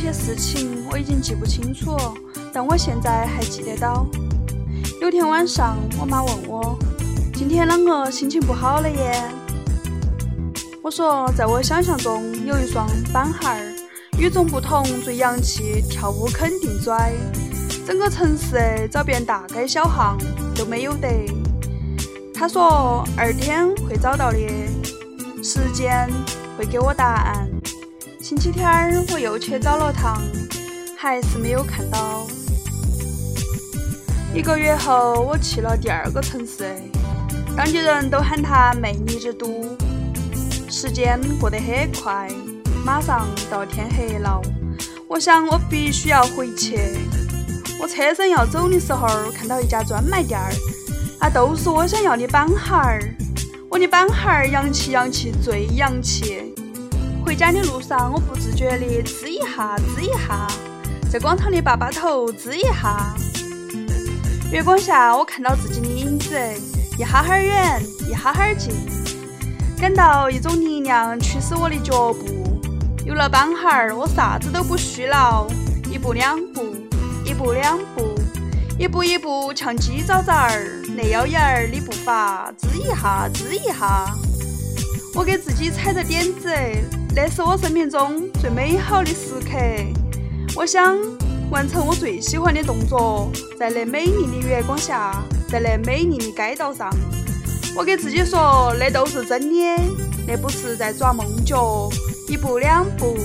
些事情我已经记不清楚，但我现在还记得到。有天晚上，我妈问我：“今天啷个心情不好了耶？”我说：“在我想象中，有一双板鞋儿，与众不同，最洋气，跳舞肯定拽。整个城市找遍大街小巷都没有得。”她说：“二天会找到的，时间会给我答案。”星期天儿我又去找了趟，还是没有看到。一个月后，我去了第二个城市，当地人都喊它“魅力之都”。时间过得很快，马上到天黑了。我想我必须要回去。我车上要走的时候，看到一家专卖店儿，那都是我想要的板鞋儿。我的板鞋儿洋气洋气最洋气。回家的路上，我不自觉地吱一下，吱一下，在广场的坝坝头吱一下。月光下，我看到自己的影子，一哈哈远，一哈哈近，感到一种力量驱使我的脚步。有了板孩儿，我啥子都不需了，一步两步，一步两步，一步一步像鸡爪爪儿，那腰眼儿的步伐，吱一下，吱一下。我给自己踩着点子。是我生命中最美好的时刻。我想完成我最喜欢的动作，在那美丽的月光下，在那美丽的街道上。我给自己说，那都是真的，那不是在抓梦脚。一步两步，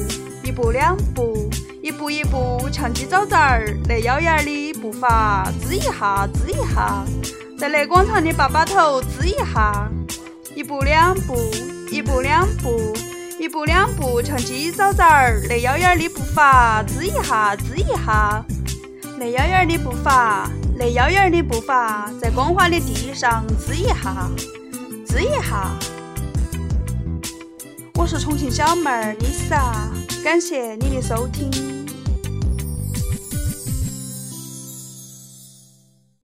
一步两步，一步一步像鸡爪爪儿，那妖艳的步伐，吱一下，吱一下，在那广场的坝坝头吱一下。一步两步，一步两步。一步两步像鸡爪爪儿，那妖艳的步伐，吱一下，吱一下，那妖艳的步伐，那妖艳的步伐，在光滑的地上吱一下，吱一下。我是重庆小妹儿 Lisa，感谢你的收听。